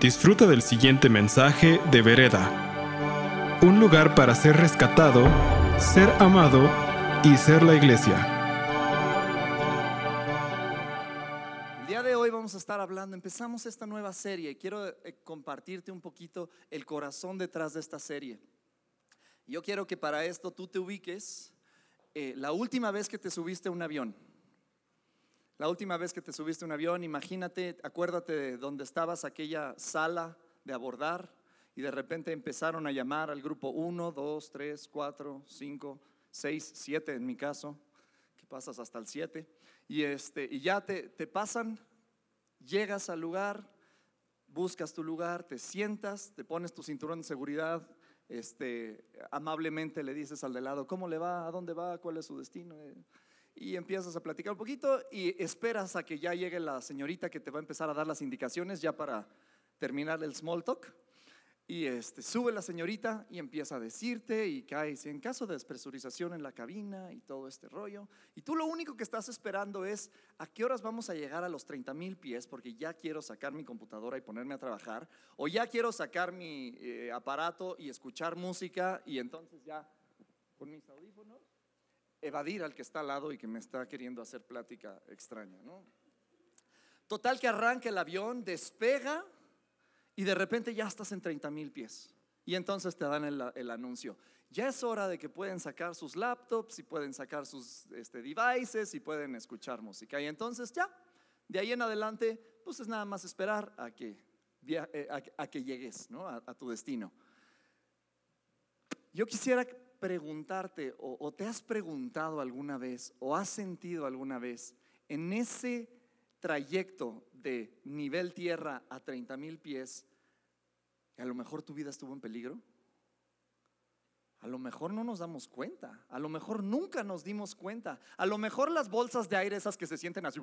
Disfruta del siguiente mensaje de Vereda. Un lugar para ser rescatado, ser amado y ser la iglesia. El día de hoy vamos a estar hablando, empezamos esta nueva serie y quiero eh, compartirte un poquito el corazón detrás de esta serie. Yo quiero que para esto tú te ubiques eh, la última vez que te subiste a un avión. La última vez que te subiste a un avión, imagínate, acuérdate de donde estabas, aquella sala de abordar, y de repente empezaron a llamar al grupo 1, 2, 3, 4, 5, 6, 7 en mi caso, que pasas hasta el 7, y, este, y ya te, te pasan, llegas al lugar, buscas tu lugar, te sientas, te pones tu cinturón de seguridad, este, amablemente le dices al de lado, ¿cómo le va? ¿A dónde va? ¿Cuál es su destino? Y empiezas a platicar un poquito y esperas a que ya llegue la señorita que te va a empezar a dar las indicaciones ya para terminar el small talk. Y este, sube la señorita y empieza a decirte y caes en caso de despresurización en la cabina y todo este rollo. Y tú lo único que estás esperando es a qué horas vamos a llegar a los 30 mil pies porque ya quiero sacar mi computadora y ponerme a trabajar. O ya quiero sacar mi eh, aparato y escuchar música y entonces ya con mis audífonos evadir al que está al lado y que me está queriendo hacer plática extraña. ¿no? Total que arranca el avión, despega y de repente ya estás en 30 mil pies. Y entonces te dan el, anuncio. Ya es hora de que pueden sacar sus laptops y pueden sacar sus este, devices y pueden escuchar música. Y entonces ya, de ahí en adelante, pues es nada más esperar a que, eh, a, que llegues ¿no? a, a tu destino. Yo quisiera preguntarte o, te has preguntado alguna vez o has sentido alguna vez en ese trayecto de nivel tierra a 30 mil pies, a lo mejor tu vida estuvo en peligro? A lo mejor no nos damos cuenta, a lo mejor nunca nos dimos cuenta, a lo mejor las bolsas de aire esas que se sienten así,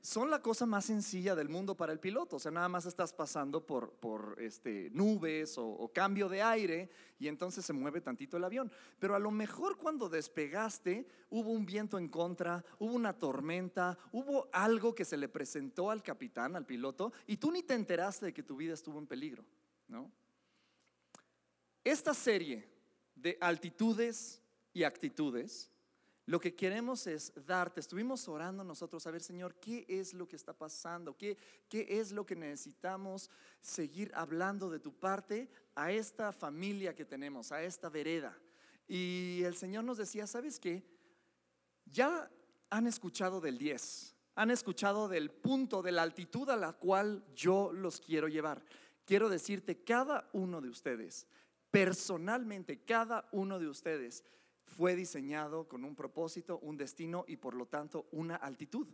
son la cosa más sencilla del mundo para el piloto. O sea, nada más estás pasando por, por este, nubes o, cambio de aire y entonces se mueve tantito el avión. Pero a lo mejor cuando despegaste hubo un viento en contra, hubo una tormenta, hubo algo que se le presentó al capitán, al piloto, y tú ni te enteraste de que tu vida estuvo en peligro. ¿no? Esta serie de altitudes y actitudes lo que queremos es darte, estuvimos orando nosotros a ver, Señor, ¿qué es lo que está pasando? ¿Qué, ¿Qué es lo que necesitamos seguir hablando de tu parte a esta familia que tenemos, a esta vereda? Y el Señor nos decía, ¿sabes qué? Ya han escuchado del 10, han escuchado del punto, de la altitud a la cual yo los quiero llevar. Quiero decirte, cada uno de ustedes, personalmente, cada uno de ustedes, fue diseñado con un propósito, un destino y por lo tanto una altitud.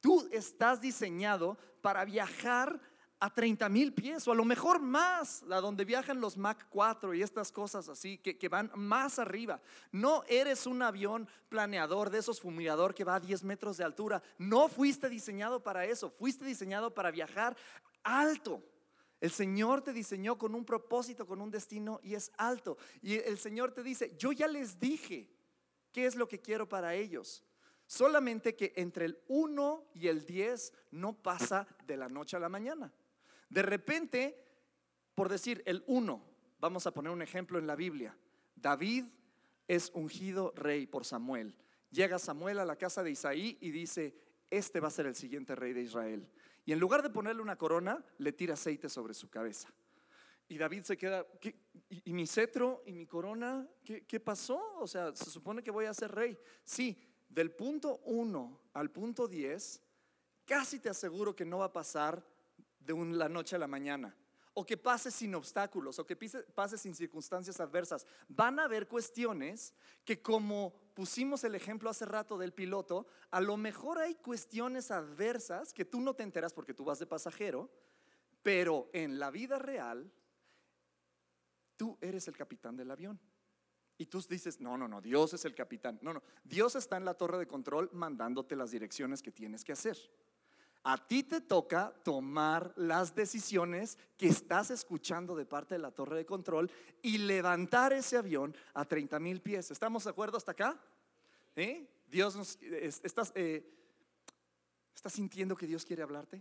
Tú estás diseñado para viajar a 30 mil pies o a lo mejor más, a donde viajan los Mac 4 y estas cosas así, que, que, van más arriba. No eres un avión planeador de esos fumigador que va a 10 metros de altura. No fuiste diseñado para eso, fuiste diseñado para viajar alto. El Señor te diseñó con un propósito, con un destino y es alto. Y el Señor te dice, yo ya les dije qué es lo que quiero para ellos. Solamente que entre el 1 y el 10 no pasa de la noche a la mañana. De repente, por decir el 1, vamos a poner un ejemplo en la Biblia. David es ungido rey por Samuel. Llega Samuel a la casa de Isaí y dice, este va a ser el siguiente rey de Israel. Y en lugar de ponerle una corona, le tira aceite sobre su cabeza. Y David se queda, ¿y, mi cetro y mi corona? ¿qué, pasó? O sea, se supone que voy a ser rey. Sí, del punto 1 al punto 10, casi te aseguro que no va a pasar de la noche a la mañana. O que pase sin obstáculos, o que pase sin circunstancias adversas. Van a haber cuestiones que como pusimos el ejemplo hace rato del piloto, a lo mejor hay cuestiones adversas que tú no te enteras porque tú vas de pasajero, pero en la vida real, tú eres el capitán del avión. Y tú dices, no, no, no, Dios es el capitán. No, no, Dios está en la torre de control mandándote las direcciones que tienes que hacer. A ti te toca tomar las decisiones que estás escuchando de parte de la torre de control y levantar ese avión a 30 mil pies. ¿Estamos de acuerdo hasta acá? ¿Eh? Dios nos, estás, eh, ¿Estás sintiendo que Dios quiere hablarte?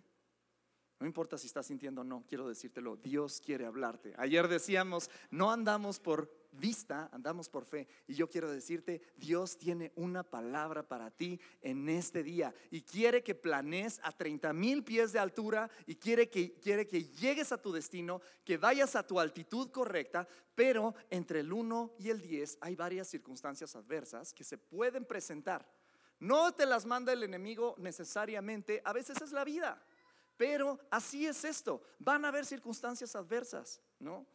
No importa si estás sintiendo o no, quiero decírtelo, Dios quiere hablarte. Ayer decíamos, no andamos por vista, andamos por fe. Y yo quiero decirte, Dios tiene una palabra para ti en este día y quiere que planees a 30 mil pies de altura y quiere que, quiere que llegues a tu destino, que vayas a tu altitud correcta, pero entre el 1 y el 10 hay varias circunstancias adversas que se pueden presentar. No te las manda el enemigo necesariamente, a veces es la vida. Pero así es esto. Van a haber circunstancias adversas, ¿no?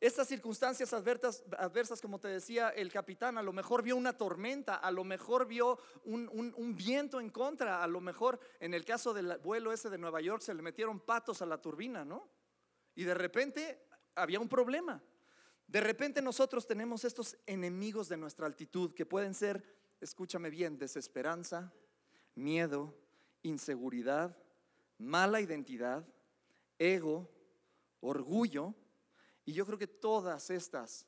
Estas circunstancias adversas, adversas, como te decía el capitán, a lo mejor vio una tormenta, a lo mejor vio un, viento en contra, a lo mejor en el caso del vuelo ese de Nueva York se le metieron patos a la turbina, ¿no? Y de repente había un problema. De repente nosotros tenemos estos enemigos de nuestra altitud que pueden ser, escúchame bien, desesperanza, miedo, inseguridad, mala identidad, ego, orgullo, y yo creo que todas estas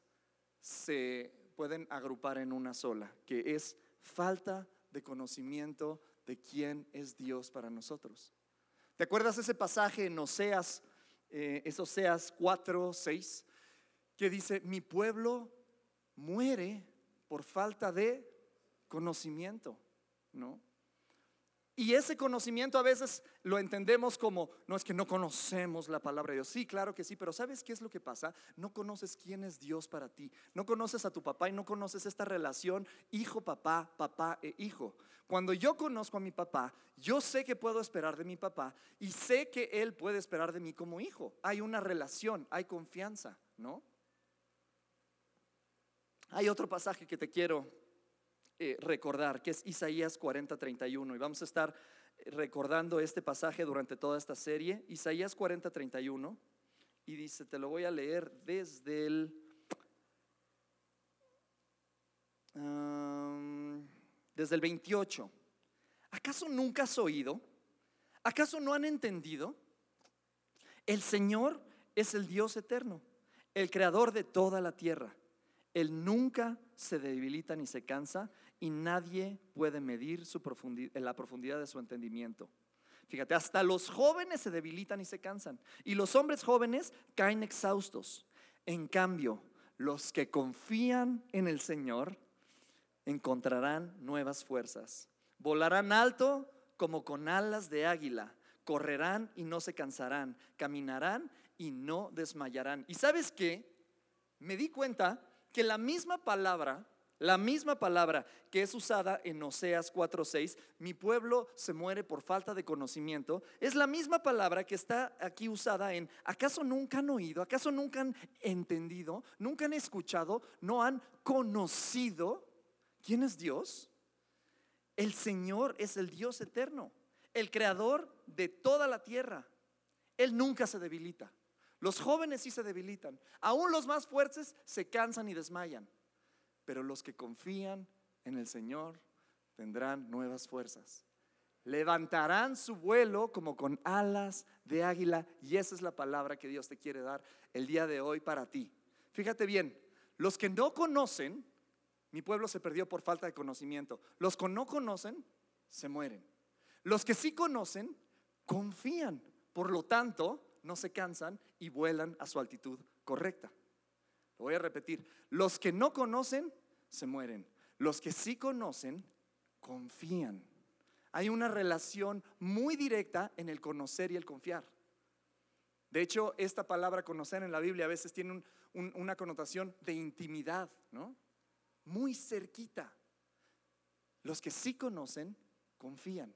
se pueden agrupar en una sola, que es falta de conocimiento de quién es Dios para nosotros. ¿Te acuerdas ese pasaje en Oseas, eh, es Oseas 4, 6, que dice, mi pueblo muere por falta de conocimiento, ¿no? Y ese conocimiento a veces lo entendemos como, no es que no conocemos la palabra de Dios. Sí, claro que sí, pero ¿sabes qué es lo que pasa? No conoces quién es Dios para ti. No conoces a tu papá y no conoces esta relación hijo, papá, papá e hijo. Cuando yo conozco a mi papá, yo sé que puedo esperar de mi papá y sé que él puede esperar de mí como hijo. Hay una relación, hay confianza, ¿no? Hay otro pasaje que te quiero eh, recordar, que es Isaías 40, 31. Y vamos a estar recordando este pasaje durante toda esta serie. Isaías 40, 31. Y dice, te lo voy a leer desde el... desde el 28. ¿Acaso nunca has oído? ¿Acaso no han entendido? El Señor es el Dios eterno, el creador de toda la tierra. Él nunca se debilita ni se cansa y nadie puede medir su la profundidad de su entendimiento. Fíjate, hasta los jóvenes se debilitan y se cansan y los hombres jóvenes caen exhaustos. En cambio, los que confían en el Señor encontrarán nuevas fuerzas. Volarán alto como con alas de águila. Correrán y no se cansarán. Caminarán y no desmayarán. ¿Y sabes qué? Me di cuenta que la misma palabra, la misma palabra que es usada en Oseas 4:6, mi pueblo se muere por falta de conocimiento, es la misma palabra que está aquí usada en, ¿acaso nunca han oído? ¿Acaso nunca han entendido? ¿Nunca han escuchado? ¿No han conocido quién es Dios? El Señor es el Dios eterno, el creador de toda la tierra. Él nunca se debilita. Los jóvenes sí se debilitan. Aún los más fuertes se cansan y desmayan. Pero los que confían en el Señor tendrán nuevas fuerzas. Levantarán su vuelo como con alas de águila. Y esa es la palabra que Dios te quiere dar el día de hoy para ti. Fíjate bien, los que no conocen, mi pueblo se perdió por falta de conocimiento. Los que no conocen, se mueren. Los que sí conocen, confían. Por lo tanto, no se cansan y vuelan a su altitud correcta. Lo voy a repetir. Los que no conocen, se mueren. Los que sí conocen, confían. Hay una relación muy directa en el conocer y el confiar. De hecho, esta palabra conocer en la Biblia a veces tiene una connotación de intimidad, ¿no? Muy cerquita. Los que sí conocen, confían.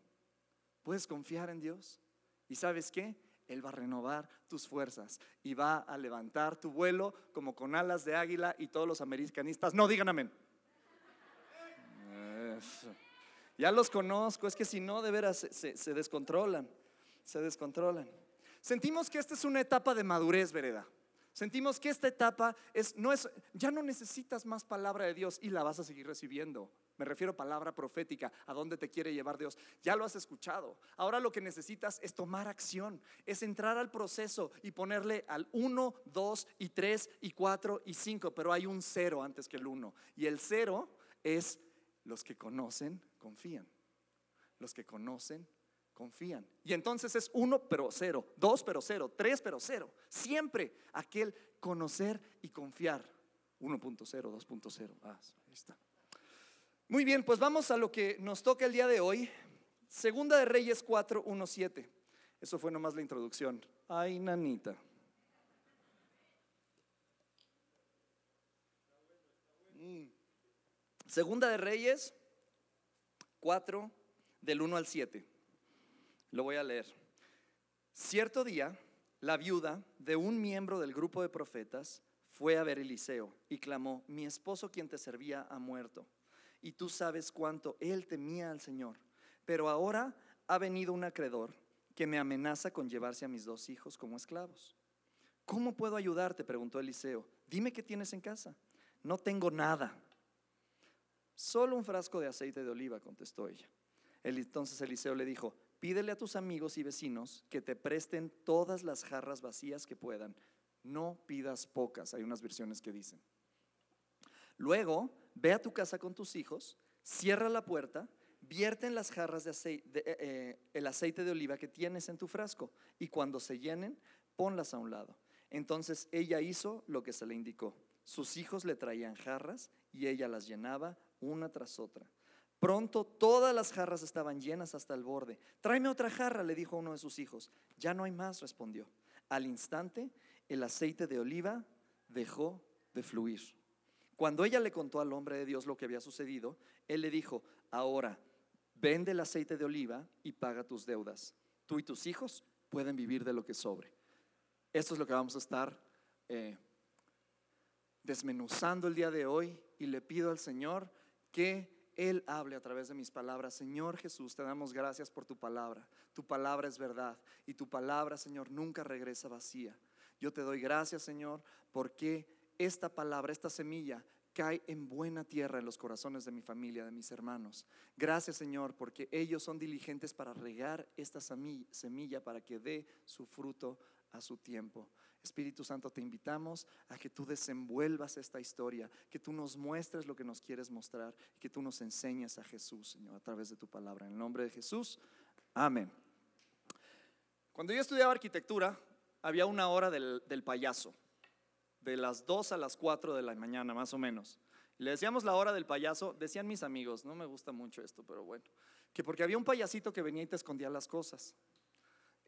¿Puedes confiar en Dios? ¿Y sabes qué? Él va a renovar tus fuerzas y va a levantar tu vuelo como con alas de águila y todos los americanistas no digan amén. Ya los conozco, es que si no, de veras se, se descontrolan, se descontrolan. Sentimos que esta es una etapa de madurez, vereda. Sentimos que esta etapa es, no es, ya no necesitas más palabra de Dios y la vas a seguir recibiendo. Me refiero a palabra profética, a dónde te quiere llevar Dios. Ya lo has escuchado. Ahora lo que necesitas es tomar acción, es entrar al proceso y ponerle al 1, 2 y 3 y 4 y 5, pero hay un cero antes que el 1. Y el cero es los que conocen, confían. Los que conocen, confían. Y entonces es uno pero cero, dos pero cero, tres pero cero. Siempre aquel conocer y confiar. 1.0, 2.0. Ah, ahí está. Muy bien, pues vamos a lo que nos toca el día de hoy. Segunda de Reyes 4, 1, 7. Eso fue nomás la introducción. Ay, nanita. Mm. Segunda de Reyes 4, del 1 al 7. Lo voy a leer. Cierto día, la viuda de un miembro del grupo de profetas fue a ver Eliseo y clamó, mi esposo quien te servía ha muerto, y tú sabes cuánto él temía al Señor, pero ahora ha venido un acreedor que me amenaza con llevarse a mis dos hijos como esclavos. ¿Cómo puedo ayudarte? preguntó Eliseo. Dime qué tienes en casa. No tengo nada. Solo un frasco de aceite de oliva, contestó ella. Entonces Eliseo le dijo, pídele a tus amigos y vecinos que te presten todas las jarras vacías que puedan. No pidas pocas, hay unas versiones que dicen. Luego, ve a tu casa con tus hijos, cierra la puerta, vierte en las jarras eh, eh, el aceite de oliva que tienes en tu frasco y cuando se llenen, ponlas a un lado. Entonces ella hizo lo que se le indicó. Sus hijos le traían jarras y ella las llenaba una tras otra. Pronto todas las jarras estaban llenas hasta el borde. Tráeme otra jarra, le dijo uno de sus hijos. Ya no hay más, respondió. Al instante, el aceite de oliva dejó de fluir. Cuando ella le contó al hombre de Dios lo que había sucedido, él le dijo, ahora, vende el aceite de oliva y paga tus deudas. Tú y tus hijos pueden vivir de lo que sobre. Esto es lo que vamos a estar eh, desmenuzando el día de hoy y le pido al Señor que él hable a través de mis palabras. Señor Jesús, te damos gracias por tu palabra. Tu palabra es verdad y tu palabra, Señor, nunca regresa vacía. Yo te doy gracias, Señor, porque esta palabra, esta semilla, cae en buena tierra en los corazones de mi familia, de mis hermanos. Gracias, Señor, porque ellos son diligentes para regar esta semilla para que dé su fruto a su tiempo. Espíritu Santo, te invitamos a que tú desenvuelvas esta historia, que tú nos muestres lo que nos quieres mostrar, que tú nos enseñes a Jesús, Señor, a través de tu palabra. En el nombre de Jesús, amén. Cuando yo estudiaba arquitectura, había una hora del, payaso, de las 2 a las 4 de la mañana, más o menos. Le decíamos la hora del payaso, decían mis amigos, no me gusta mucho esto, pero bueno, que porque había un payasito que venía y te escondía las cosas.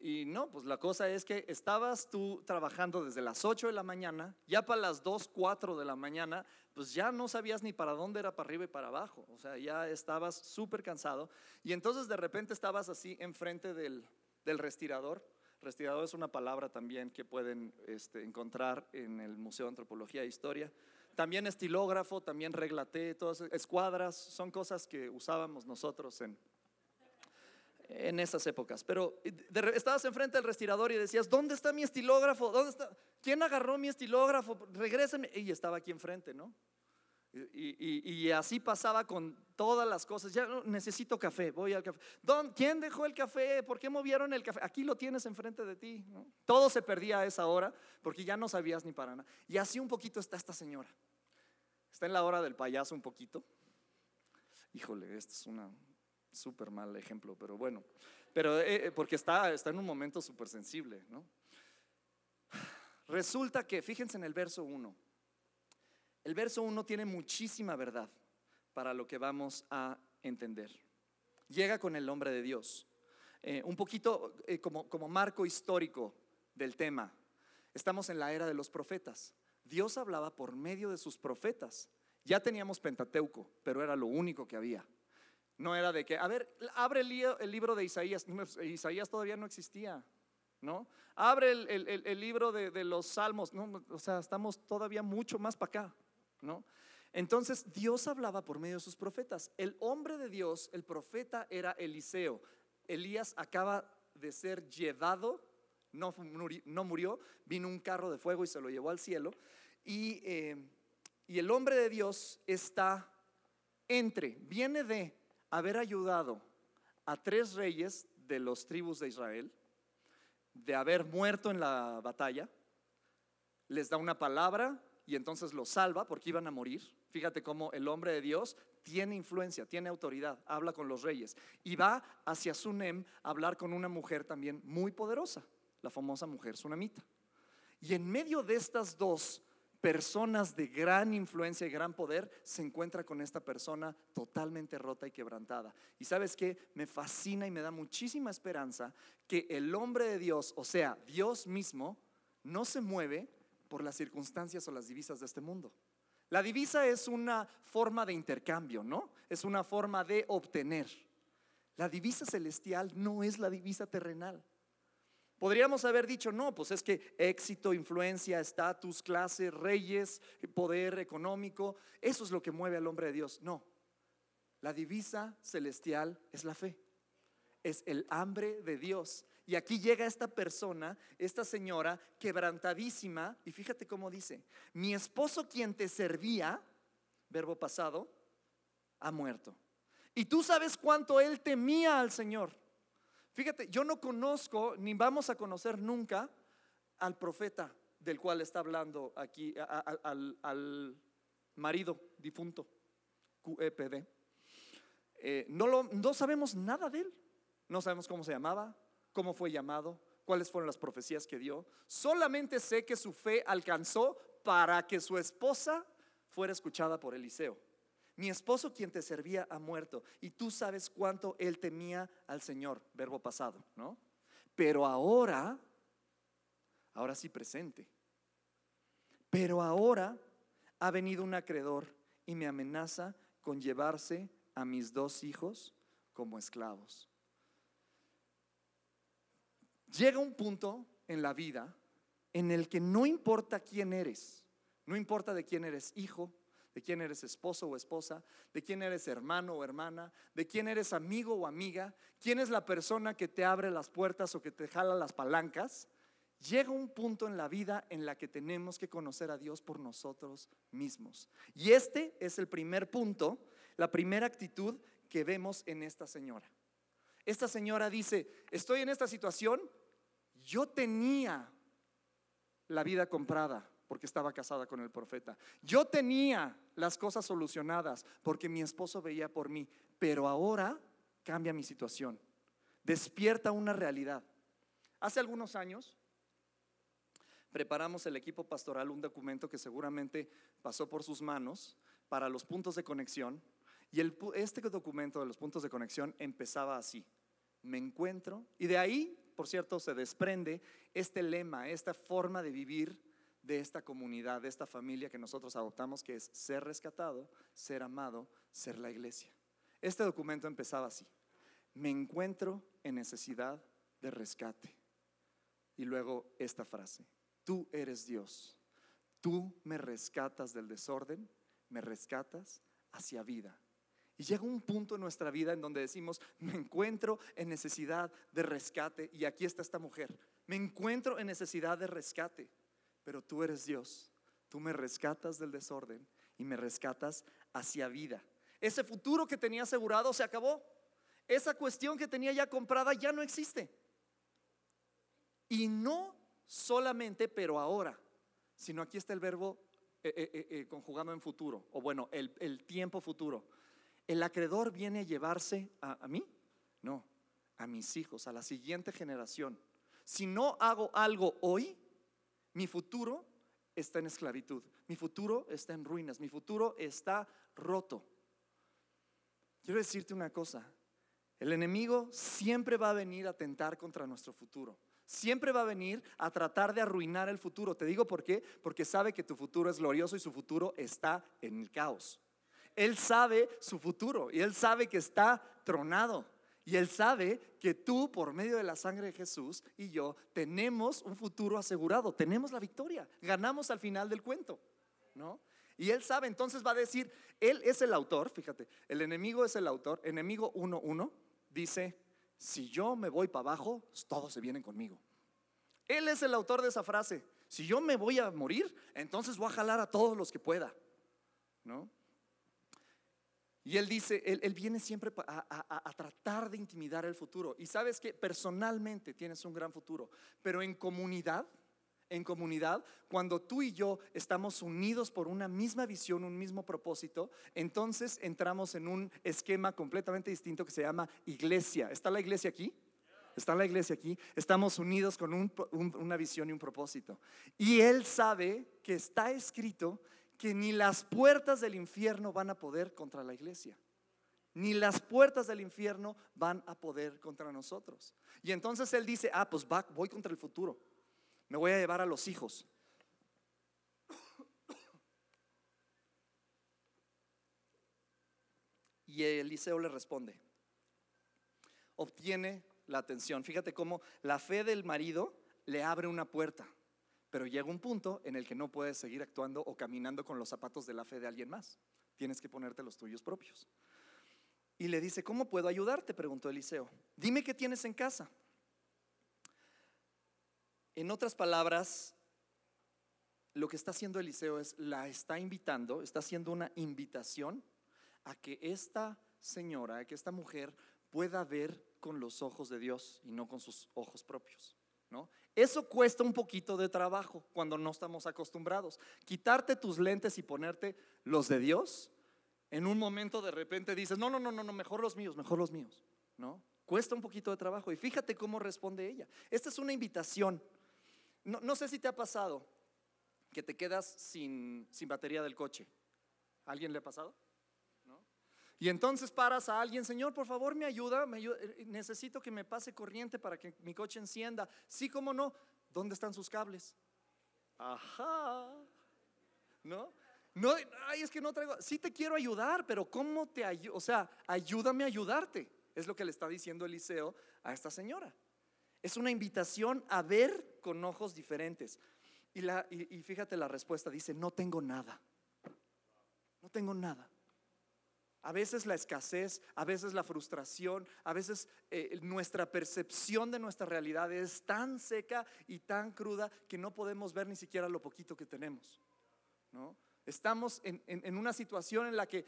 Y no, pues la cosa es que estabas tú trabajando desde las 8 de la mañana, ya para las 2, 4 de la mañana, pues ya no sabías ni para dónde era para arriba y para abajo. O sea, ya estabas súper cansado. Y entonces de repente estabas así enfrente del, del respirador. Respirador es una palabra también que pueden este, encontrar en el Museo de Antropología e Historia. También estilógrafo, también regla T, todas escuadras, son cosas que usábamos nosotros en, en esas épocas. Pero estabas enfrente del respirador y decías, ¿dónde está mi estilógrafo? ¿Dónde está? ¿Quién agarró mi estilógrafo? Regréseme. Y estaba aquí enfrente, ¿no? Y, así pasaba con todas las cosas. Ya necesito café, voy al café. ¿Quién dejó el café? ¿Por qué movieron el café? Aquí lo tienes enfrente de ti. Todo se perdía a esa hora porque ya no sabías ni para nada. Y así un poquito está esta señora. Está en la hora del payaso un poquito. Híjole, esta es una, súper mal ejemplo, pero bueno, pero eh, eh, porque está, está en un momento súper sensible, ¿no? Resulta que, fíjense en el verso 1, el verso 1 tiene muchísima verdad para lo que vamos a entender. Llega con el nombre de Dios, eh, un poquito como, como marco histórico del tema. Estamos en la era de los profetas. Dios hablaba por medio de sus profetas. Ya teníamos Pentateuco, pero era lo único que había. No era de que, a ver, abre el, libro de Isaías. Isaías todavía no existía, ¿no? Abre el, libro de, los salmos. No, o sea, estamos todavía mucho más para acá, Entonces Dios hablaba por medio de sus profetas. El hombre de Dios, el profeta, era Eliseo. Elías acaba de ser llevado, no, no murió, vino un carro de fuego y se lo llevó al cielo. Y, eh, y el hombre de Dios está entre, viene de haber ayudado a tres reyes de los tribus de Israel, de haber muerto en la batalla, les da una palabra y entonces los salva porque iban a morir, Fíjate cómo el hombre de Dios tiene influencia, tiene autoridad, habla con los reyes y va hacia Sunem a hablar con una mujer también muy poderosa, la famosa mujer sunamita. Y en medio de estas dos personas de gran influencia y gran poder, se encuentra con esta persona totalmente rota y quebrantada. Y sabes que me fascina y me da muchísima esperanza que el hombre de Dios, o sea, Dios mismo, no se mueve por las circunstancias o las divisas de este mundo. La divisa es una forma de intercambio, ¿no? Es una forma de obtener. La divisa celestial no es la divisa terrenal. Podríamos haber dicho, no, pues es que éxito, influencia, estatus, clase, reyes, poder económico, eso es lo que mueve al hombre de Dios. No, la divisa celestial es la fe, es el hambre de Dios. Y aquí llega esta persona, esta señora quebrantadísima, y fíjate cómo dice, mi esposo quien te servía, verbo pasado, ha muerto. Y tú sabes cuánto él temía al Señor. Fíjate, yo no conozco ni vamos a conocer nunca al profeta del cual está hablando aquí, al, marido difunto, QEPD. Eh, no, lo, no sabemos nada de él. No sabemos cómo se llamaba, cómo fue llamado, cuáles fueron las profecías que dio. Solamente sé que su fe alcanzó para que su esposa fuera escuchada por Eliseo. Mi esposo quien te servía ha muerto y tú sabes cuánto él temía al Señor, verbo pasado, ¿no? Pero ahora, ahora sí presente, pero ahora ha venido un acreedor y me amenaza con llevarse a mis dos hijos como esclavos. Llega un punto en la vida en el que no importa quién eres, no importa de quién eres hijo, de quién eres esposo o esposa, de quién eres hermano o hermana, de quién eres amigo o amiga, quién es la persona que te abre las puertas o que te jala las palancas. Llega un punto en la vida en la que tenemos que conocer a Dios por nosotros mismos. Y este es el primer punto, la primera actitud que vemos en esta señora. Esta señora dice, estoy en esta situación, yo tenía la vida comprada, porque estaba casada con el profeta. Yo tenía las cosas solucionadas porque mi esposo veía por mí, pero ahora cambia mi situación. Despierta una realidad. Hace algunos años preparamos el equipo pastoral un documento que seguramente pasó por sus manos para los puntos de conexión. Y este documento de los puntos de conexión empezaba así. Me encuentro, y de ahí, por cierto, se desprende este lema, esta forma de vivir de esta comunidad, de esta familia que nosotros adoptamos, que es ser rescatado, ser amado, ser la iglesia. Este documento empezaba así. Me encuentro en necesidad de rescate. Y luego esta frase, tú eres Dios, tú me rescatas del desorden, me rescatas hacia vida. Llega un punto en nuestra vida en donde decimos, me encuentro en necesidad de rescate. Y aquí está esta mujer, me encuentro en necesidad de rescate pero tú eres Dios. Tú me rescatas del desorden y me rescatas hacia vida. Ese futuro que tenía asegurado se acabó. Esa cuestión que tenía ya comprada ya no existe. Y no solamente, pero ahora, sino aquí está el verbo eh, eh, eh, conjugado en futuro, o bueno, el, tiempo futuro. ¿El acreedor viene a llevarse a mí? No, a mis hijos, a la siguiente generación. Si no hago algo hoy, mi futuro está en esclavitud, mi futuro está en ruinas, mi futuro está roto. Quiero decirte una cosa, el enemigo siempre va a venir a tentar contra nuestro futuro. Siempre va a venir a tratar de arruinar el futuro. Te digo por qué, porque sabe que tu futuro es glorioso y su futuro está en el caos. Él sabe su futuro y él sabe que está tronado. Y Él sabe que tú, por medio de la sangre de Jesús y yo, tenemos un futuro asegurado, tenemos la victoria, ganamos al final del cuento, ¿no? Y Él sabe, entonces va a decir, Él es el autor, fíjate, el enemigo es el autor, enemigo 1.1, dice, si yo me voy para abajo, todos se vienen conmigo. Él es el autor de esa frase, si yo me voy a morir, entonces voy a jalar a todos los que pueda, ¿no? Y él dice, él, viene siempre a, tratar de intimidar el futuro. Y sabes que personalmente tienes un gran futuro, pero en comunidad, en comunidad, cuando tú y yo estamos unidos por una misma visión, un mismo propósito, entonces entramos en un esquema completamente distinto que se llama iglesia. ¿Está la iglesia aquí? Está la iglesia aquí. Estamos unidos con una visión y un propósito. Y Él sabe que está escrito que ni las puertas del infierno van a poder contra la iglesia. Ni las puertas del infierno van a poder contra nosotros. Y entonces Él dice, ah, pues voy contra el futuro. Me voy a llevar a los hijos. Y Eliseo le responde. Obtiene la atención. Fíjate cómo la fe del marido le abre una puerta, pero llega un punto en el que no puedes seguir actuando o caminando con los zapatos de la fe de alguien más. Tienes que ponerte los tuyos propios. Y le dice, ¿cómo puedo ayudarte? Preguntó Eliseo. Dime qué tienes en casa. En otras palabras, lo que está haciendo Eliseo es, la está invitando, está haciendo una invitación a que esta señora, a que esta mujer pueda ver con los ojos de Dios y no con sus ojos propios. ¿no? Eso cuesta un poquito de trabajo cuando no estamos acostumbrados. Quitarte tus lentes y ponerte los de Dios, en un momento de repente dices, no, no, no, no, mejor los míos, mejor los míos. ¿no? Cuesta un poquito de trabajo y fíjate cómo responde ella. Esta es una invitación no, sé si te ha pasado que te quedas sin, batería del coche. ¿Alguien le ha pasado? Y entonces paras a alguien, Señor, por favor, me ayuda, me ayuda, eh, necesito que me pase corriente para que mi coche encienda. Sí, cómo no. ¿Dónde están sus cables? Ajá. ¿No? No, ay, es que no traigo. Sí te quiero ayudar, pero ¿cómo te ayudo? O sea, ayúdame a ayudarte. Es lo que le está diciendo Eliseo a esta señora. Es una invitación a ver con ojos diferentes. Y, fíjate la respuesta, dice, no tengo nada. No tengo nada. A veces la escasez, a veces la frustración, a veces eh, nuestra percepción de nuestra realidad es tan seca y tan cruda que no podemos ver ni siquiera lo poquito que tenemos. ¿no? Estamos en, en una situación en la que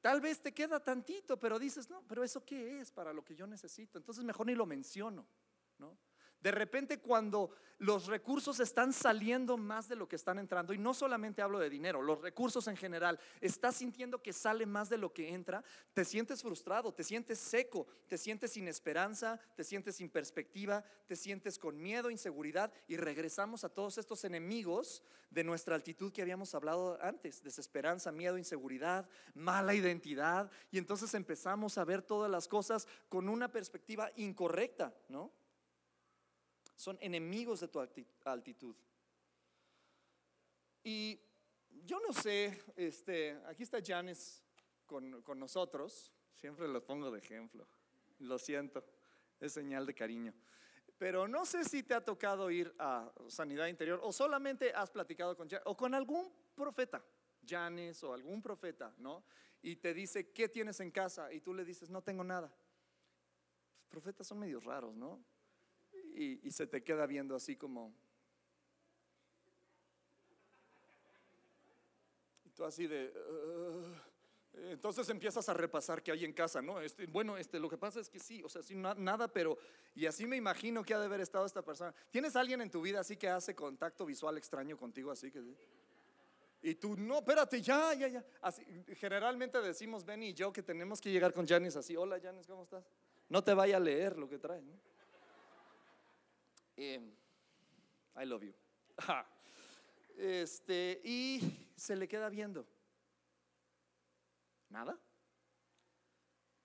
tal vez te queda tantito, pero dices, no, pero eso qué es para lo que yo necesito. Entonces mejor ni lo menciono. De repente cuando los recursos están saliendo más de lo que están entrando, y no solamente hablo de dinero, los recursos en general, estás sintiendo que sale más de lo que entra, te sientes frustrado, te sientes seco, te sientes sin esperanza, te sientes sin perspectiva, te sientes con miedo, inseguridad, y regresamos a todos estos enemigos de nuestra altitud que habíamos hablado antes, desesperanza, miedo, inseguridad, mala identidad, y entonces empezamos a ver todas las cosas con una perspectiva incorrecta, ¿no? Son enemigos de tu altitud. Y yo no sé, este, aquí está Janes con, con nosotros, siempre lo pongo de ejemplo, lo siento, es señal de cariño. Pero no sé si te ha tocado ir a Sanidad Interior o solamente has platicado con o con algún profeta, Janes o algún profeta, ¿no? Y te dice, ¿qué tienes en casa? Y tú le dices, no tengo nada. Los profetas son medios raros, ¿no? Y, se te queda viendo así como... Y tú así de... entonces empiezas a repasar qué hay en casa, ¿no? Este, bueno, este, lo que pasa es que sí, o sea, sí, nada, pero... Y así me imagino que ha de haber estado esta persona. ¿Tienes alguien en tu vida así que hace contacto visual extraño contigo, así que... Y tú, no, espérate, ya, ya, ya. Generalmente decimos Benny y yo que tenemos que llegar con Janice así, hola Janice, ¿cómo estás? No te vaya a leer lo que trae, ¿no? Em, I love you. Este, y se le queda viendo. ¿Nada?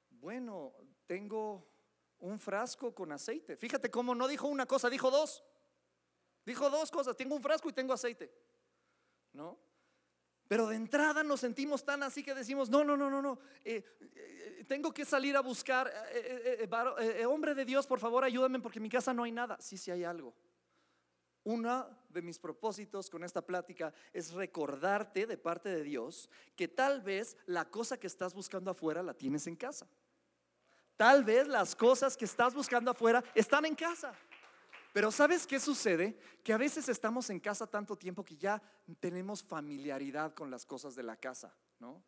Bueno, tengo un frasco con aceite. Fíjate cómo no dijo una cosa, dijo dos. Dijo dos cosas, tengo un frasco y tengo aceite. ¿No? Pero de entrada nos sentimos tan así que decimos, no, no, no, no, no, eh, eh, tengo que salir a buscar, eh, hombre de Dios, por favor, ayúdame porque en mi casa no hay nada. Sí, sí hay algo. Uno de mis propósitos con esta plática es recordarte de parte de Dios que tal vez la cosa que estás buscando afuera la tienes en casa. Tal vez las cosas que estás buscando afuera están en casa. Pero ¿sabes qué sucede? Que a veces estamos en casa tanto tiempo que ya tenemos familiaridad con las cosas de la casa, ¿no?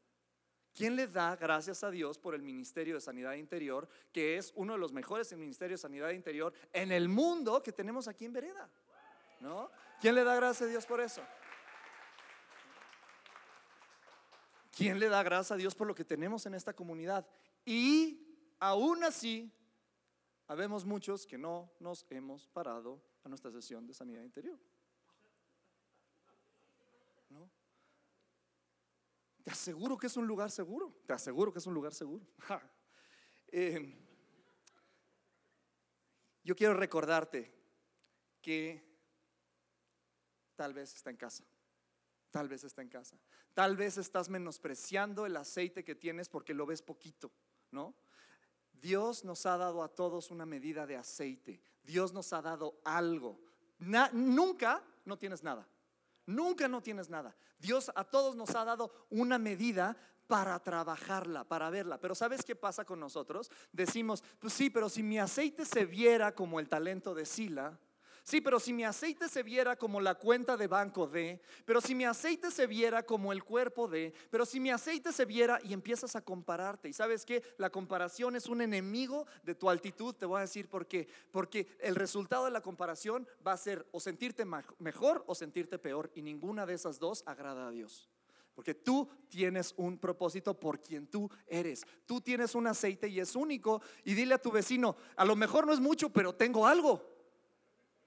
¿Quién le da gracias a Dios por el Ministerio de Sanidad Interior, que es uno de los mejores en Ministerio de Sanidad Interior en el mundo que tenemos aquí en Vereda? ¿No? ¿Quién le da gracias a Dios por eso? ¿Quién le da gracias a Dios por lo que tenemos en esta comunidad? Y aún así, habemos muchos que no nos hemos parado a nuestra sesión de sanidad interior. ¿No? Te aseguro que es un lugar seguro. Te aseguro que es un lugar seguro. Eh, yo quiero recordarte que tal vez está en casa. Tal vez está en casa. Tal vez estás menospreciando el aceite que tienes porque lo ves poquito, ¿no? Dios nos ha dado a todos una medida de aceite. Dios nos ha dado algo. nunca no tienes nada. Nunca no tienes nada. Dios a todos nos ha dado una medida para trabajarla, para verla. Pero ¿sabes qué pasa con nosotros? Decimos, pues sí, pero si mi aceite se viera como el talento de Sila, Sí, pero si mi aceite se viera como la cuenta de banco de, pero si mi aceite se viera como el cuerpo de, pero si mi aceite se viera y empiezas a compararte. Y sabes que la comparación es un enemigo de tu altitud, te voy a decir por qué. Porque el resultado de la comparación va a ser o sentirte mejor o sentirte peor. Y ninguna de esas dos agrada a Dios. Porque tú tienes un propósito por quien tú eres. Tú tienes un aceite y es único. Y dile a tu vecino, a lo mejor no es mucho, pero tengo algo.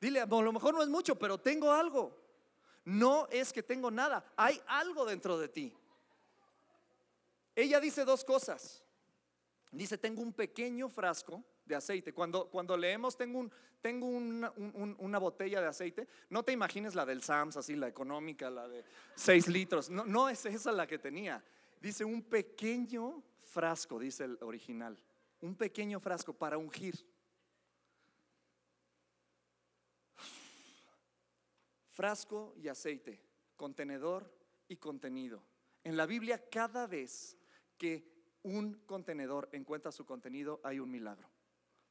Dile, a lo mejor no es mucho, pero tengo algo. No es que tengo nada, hay algo dentro de ti. Ella dice dos cosas. Dice, tengo un pequeño frasco de aceite. Cuando, cuando leemos, tengo, un, tengo una, botella de aceite, no te imagines la del Sams, así la económica, la de 6 litros. No, no es esa la que tenía. Dice, un pequeño frasco, dice el original. Un pequeño frasco para ungir. Frasco y aceite, contenedor y contenido. En la Biblia cada vez que un contenedor encuentra su contenido hay un milagro.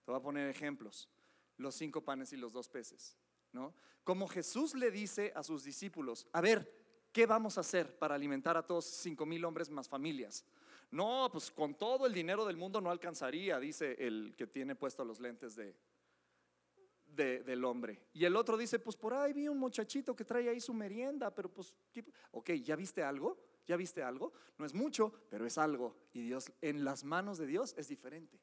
Te voy a poner ejemplos. Los cinco panes y los dos peces. ¿no? Como Jesús le dice a sus discípulos, a ver, ¿qué vamos a hacer para alimentar a todos cinco mil hombres más familias? No, pues con todo el dinero del mundo no alcanzaría, dice el que tiene puesto los lentes de, del hombre. Y el otro dice, pues por ahí vi un muchachito que trae ahí su merienda, pero pues, ok, ¿ya viste algo? ¿Ya viste algo? No es mucho, pero es algo. Y Dios, en las manos de Dios es diferente,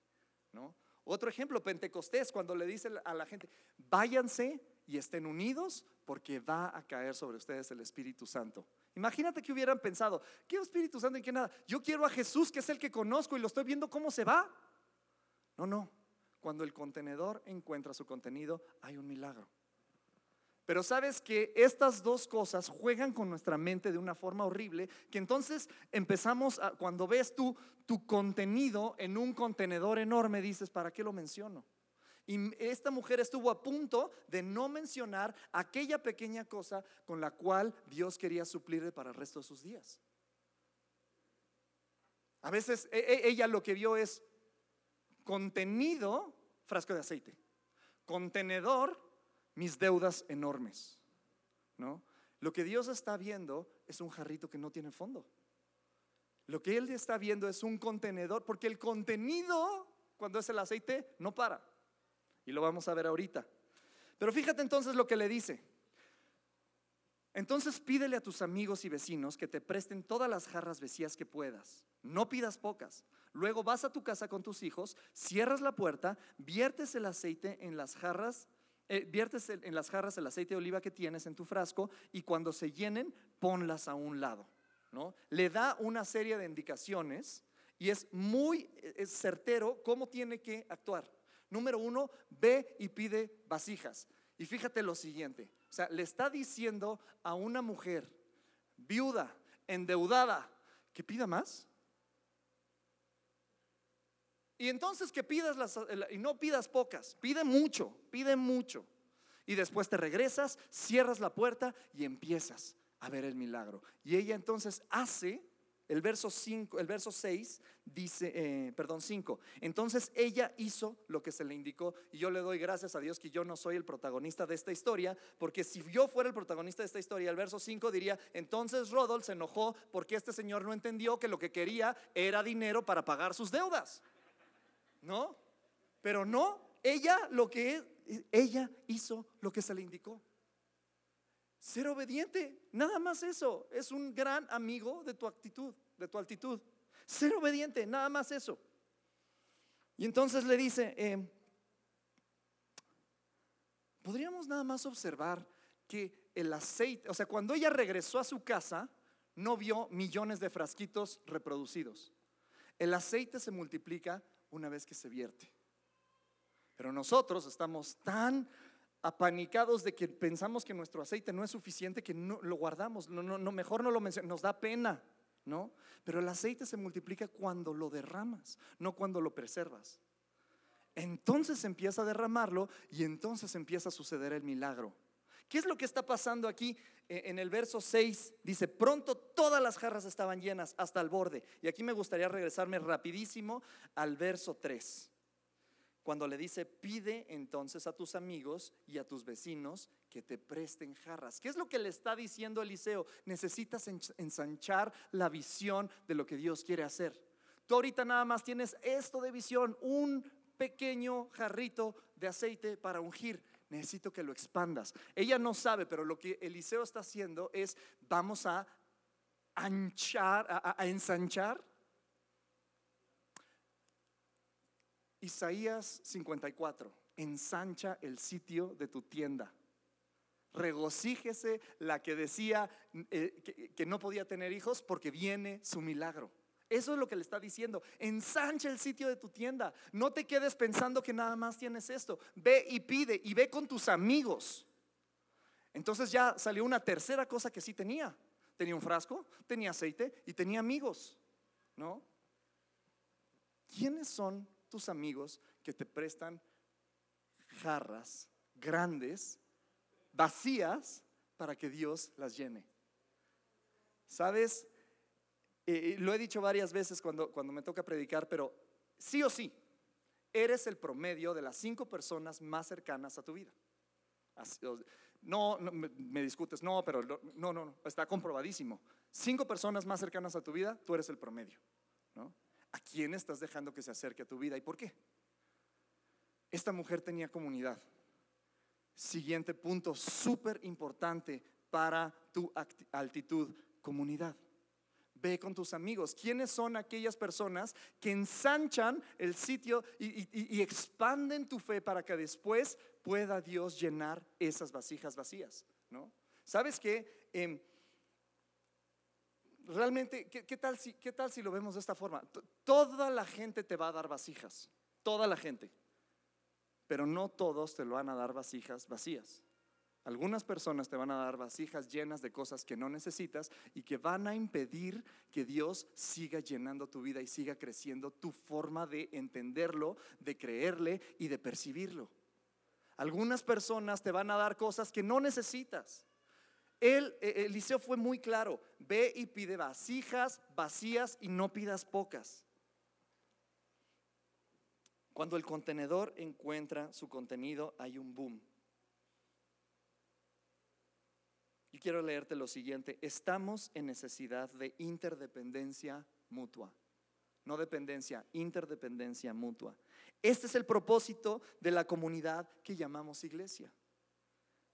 ¿no? Otro ejemplo, Pentecostés, cuando le dice a la gente, váyanse y estén unidos porque va a caer sobre ustedes el Espíritu Santo. Imagínate que hubieran pensado, ¿qué Espíritu Santo y qué nada? Yo quiero a Jesús, que es el que conozco y lo estoy viendo cómo se va. No, no, cuando el contenedor encuentra su contenido, hay un milagro. Pero sabes que estas dos cosas juegan con nuestra mente de una forma horrible, que entonces empezamos a, cuando ves tú tu contenido en un contenedor enorme, dices, ¿para qué lo menciono? Y esta mujer estuvo a punto de no mencionar aquella pequeña cosa con la cual Dios quería suplirle para el resto de sus días. A veces e, e, ella lo que vio es, Contenido, frasco de aceite. Contenedor, mis deudas enormes. ¿No? Lo que Dios está viendo es un jarrito que no tiene fondo. Lo que Él está viendo es un contenedor, porque el contenido, cuando es el aceite, no para. Y lo vamos a ver ahorita. Pero fíjate entonces lo que le dice. Entonces pídele a tus amigos y vecinos que te presten todas las jarras vacías que puedas. No pidas pocas. Luego vas a tu casa con tus hijos, cierras la puerta, viertes el aceite en las jarras, eh, viertes en las jarras el aceite de oliva que tienes en tu frasco y cuando se llenen, ponlas a un lado. ¿no? Le da una serie de indicaciones y es muy certero cómo tiene que actuar. Número uno, ve y pide vasijas. Y fíjate lo siguiente, o sea, le está diciendo a una mujer viuda, endeudada, que pida más. Y entonces que pidas las, y no pidas pocas, pide mucho, pide mucho. Y después te regresas, cierras la puerta y empiezas a ver el milagro. Y ella entonces hace el verso 5, el verso 6 dice, eh, perdón, 5. Entonces ella hizo lo que se le indicó y yo le doy gracias a Dios que yo no soy el protagonista de esta historia, porque si yo fuera el protagonista de esta historia, el verso 5 diría, entonces Rodolfo se enojó porque este señor no entendió que lo que quería era dinero para pagar sus deudas. ¿No? Pero no, ella lo que ella hizo lo que se le indicó. Ser obediente, nada más eso. Es un gran amigo de tu actitud, de tu altitud. Ser obediente, nada más eso. Y entonces le dice, eh, podríamos nada más observar que el aceite, o sea, cuando ella regresó a su casa, no vio millones de frasquitos reproducidos. El aceite se multiplica una vez que se vierte. Pero nosotros estamos tan apanicados de que pensamos que nuestro aceite no es suficiente que no lo guardamos, no, mejor no lo mencionamos, nos da pena, ¿no? Pero el aceite se multiplica cuando lo derramas, no cuando lo preservas. Entonces empieza a derramarlo y entonces empieza a suceder el milagro. ¿Qué es lo que está pasando aquí eh, en el verso 6? Dice, pronto todas las jarras estaban llenas hasta el borde. Y aquí me gustaría regresarme rapidísimo al verso 3. Cuando le dice, pide entonces a tus amigos y a tus vecinos que te presten jarras. ¿Qué es lo que le está diciendo Eliseo? Necesitas ensanchar la visión de lo que Dios quiere hacer. Tú ahorita nada más tienes esto de visión, un pequeño jarrito de aceite para ungir necesito que lo expandas. Ella no sabe, pero lo que Eliseo está haciendo es, vamos a anchar, a, ensanchar. Isaías 54, ensancha el sitio de tu tienda. Regocíjese la que decía eh, que no podía tener hijos porque viene su milagro. Eso es lo que le está diciendo. Ensancha el sitio de tu tienda. No te quedes pensando que nada más tienes esto. Ve y pide y ve con tus amigos. Entonces ya salió una tercera cosa que sí tenía. Tenía un frasco, tenía aceite y tenía amigos. ¿No? ¿Quiénes son tus amigos que te prestan jarras grandes, vacías, para que Dios las llene? ¿Sabes? lo he dicho varias veces cuando, cuando me toca predicar, pero sí o sí, eres el promedio de las cinco personas más cercanas a tu vida. no, me, discutes, no, pero no, no, no, está comprobadísimo. Cinco personas más cercanas a tu vida, tú eres el promedio. ¿no? ¿A quién estás dejando que se acerque a tu vida y por qué? Esta mujer tenía comunidad. Siguiente punto, súper importante para tu altitud, comunidad. Ve con tus amigos. ¿Quiénes son aquellas personas que ensanchan el sitio y, expanden tu fe para que después pueda Dios llenar esas vasijas vacías? ¿no? ¿Sabes qué? Em, realmente, ¿qué, tal si, ¿qué tal si lo vemos de esta forma? Toda la gente te va a dar vasijas, toda la gente, pero no todos te lo van a dar vasijas vacías. Algunas personas te van a dar vasijas llenas de cosas que no necesitas y que van a impedir que Dios siga llenando tu vida y siga creciendo tu forma de entenderlo, de creerle y de percibirlo. Algunas personas te van a dar cosas que no necesitas. Él, e, Eliseo fue muy claro, ve y pide vasijas vacías y no pidas pocas. Cuando el contenedor encuentra su contenido hay un boom. Y quiero leerte lo siguiente. Estamos en necesidad de interdependencia mutua. No dependencia, interdependencia mutua. Este es el propósito de la comunidad que llamamos iglesia.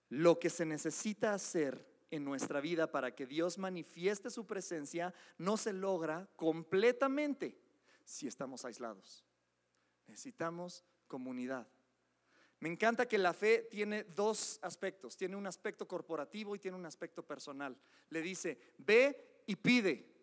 Lo que se necesita hacer en nuestra vida para que Dios manifieste su presencia no se logra completamente si estamos aislados. Necesitamos comunidad. Me encanta que la fe tiene dos aspectos, tiene un aspecto corporativo y tiene un aspecto personal. Le dice, ve y pide.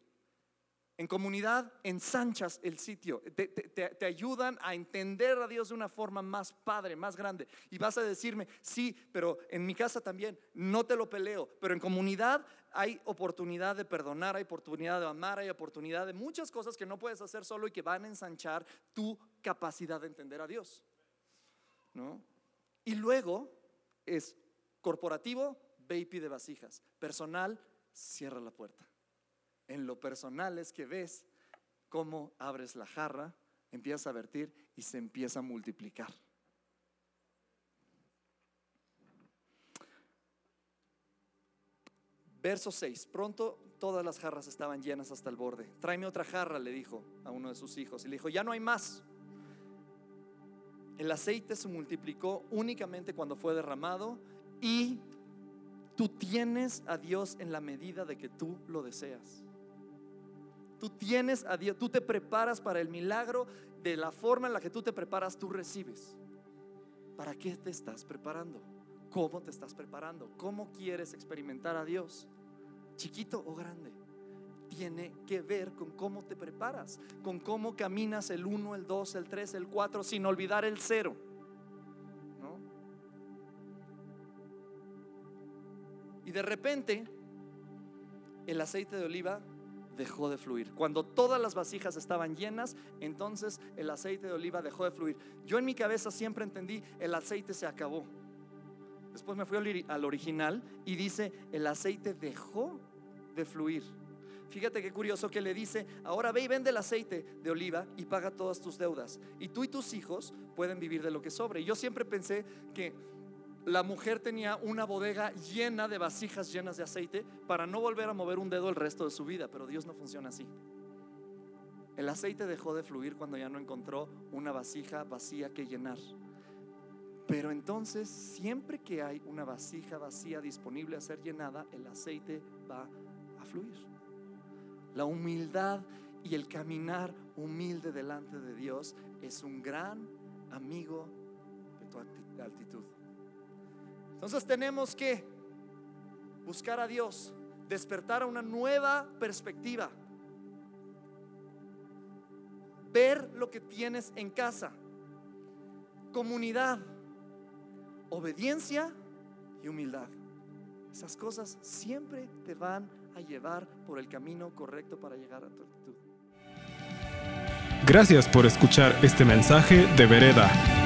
En comunidad ensanchas el sitio, te, ayudan a entender a Dios de una forma más padre, más grande. Y vas a decirme, sí, pero en mi casa también, no te lo peleo, pero en comunidad hay oportunidad de perdonar, hay oportunidad de amar, hay oportunidad de muchas cosas que no puedes hacer solo y que van a ensanchar tu capacidad de entender a Dios. Y luego es corporativo, ve y pide vasijas. Personal, cierra la puerta. En lo personal es que ves cómo abres la jarra, empiezas a vertir y se empieza a multiplicar. Verso 6. Pronto todas las jarras estaban llenas hasta el borde. Tráeme otra jarra, le dijo a uno de sus hijos. Y le dijo, ya no hay más. El aceite se multiplicó únicamente cuando fue derramado y Tú tienes a Dios en la medida de que tú lo deseas. Tú tienes a Dios, tú te preparas para el milagro de la forma en la que tú te preparas, tú recibes. ¿Para qué te estás preparando? ¿Cómo te estás preparando? ¿Cómo quieres experimentar a Dios? ¿Chiquito o grande? Tiene que ver con cómo te preparas, con cómo caminas el 1, el 2, el 3, el 4, sin olvidar el 0. ¿no? Y de repente, el aceite de oliva dejó de fluir. Cuando todas las vasijas estaban llenas, entonces el aceite de oliva dejó de fluir. Yo en mi cabeza siempre entendí, el aceite se acabó. Después me fui al original y dice, el aceite dejó de fluir. Fíjate qué curioso que le dice, ahora ve y vende el aceite de oliva y paga todas tus deudas. Y tú y tus hijos pueden vivir de lo que sobre. Yo siempre pensé que la mujer tenía una bodega llena de vasijas llenas de aceite para no volver a mover un dedo el resto de su vida, pero Dios no funciona así. El aceite dejó de fluir cuando ya no encontró una vasija vacía que llenar. Pero entonces, siempre que hay una vasija vacía disponible a ser llenada, el aceite va a fluir. La humildad y el caminar humilde delante de Dios es un gran amigo de tu actitud. Entonces tenemos que buscar a Dios, despertar a una nueva perspectiva, ver lo que tienes en casa, comunidad, obediencia y humildad. Esas cosas siempre te van a llevar por el camino correcto para llegar a tu actitud. Gracias por escuchar este mensaje de Vereda.